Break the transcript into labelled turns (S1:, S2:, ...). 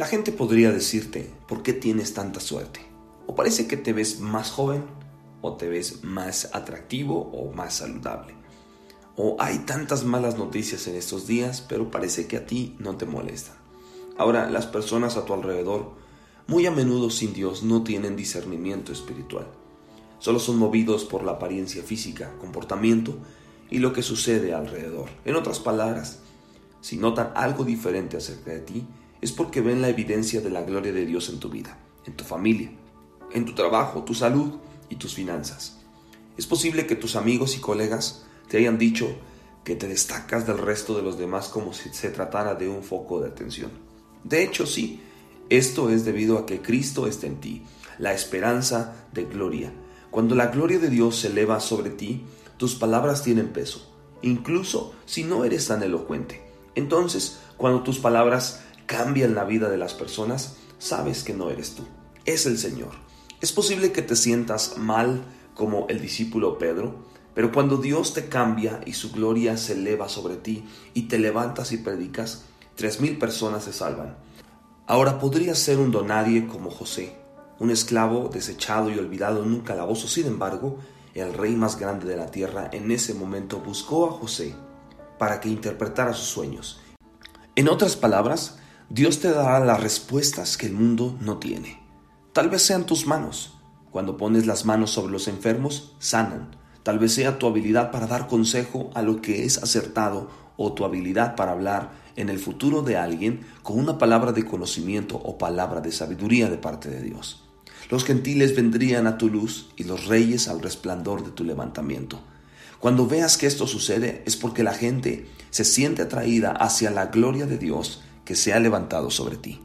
S1: La gente podría decirte, ¿por qué tienes tanta suerte? O parece que te ves más joven, o te ves más atractivo o más saludable. O hay tantas malas noticias en estos días, pero parece que a ti no te molestan. Ahora, las personas a tu alrededor, muy a menudo sin Dios, no tienen discernimiento espiritual. Solo son movidos por la apariencia física, comportamiento y lo que sucede alrededor. En otras palabras, si notan algo diferente acerca de ti, es porque ven la evidencia de la gloria de Dios en tu vida, en tu familia, en tu trabajo, tu salud y tus finanzas. Es posible que tus amigos y colegas te hayan dicho que te destacas del resto de los demás como si se tratara de un foco de atención. De hecho, sí, esto es debido a que Cristo está en ti, la esperanza de gloria. Cuando la gloria de Dios se eleva sobre ti, tus palabras tienen peso, incluso si no eres tan elocuente. Entonces, cuando tus palabras cambian la vida de las personas, sabes que no eres tú, es el Señor. Es posible que te sientas mal como el discípulo Pedro, pero cuando Dios te cambia y su gloria se eleva sobre ti y te levantas y predicas, tres mil personas se salvan. Ahora podrías ser un donadie como José, un esclavo desechado y olvidado en un calabozo. Sin embargo, el rey más grande de la tierra en ese momento buscó a José para que interpretara sus sueños. En otras palabras, Dios te dará las respuestas que el mundo no tiene. Tal vez sean tus manos. Cuando pones las manos sobre los enfermos, sanan. Tal vez sea tu habilidad para dar consejo a lo que es acertado o tu habilidad para hablar en el futuro de alguien con una palabra de conocimiento o palabra de sabiduría de parte de Dios. Los gentiles vendrían a tu luz y los reyes al resplandor de tu levantamiento. Cuando veas que esto sucede es porque la gente se siente atraída hacia la gloria de Dios que se ha levantado sobre ti.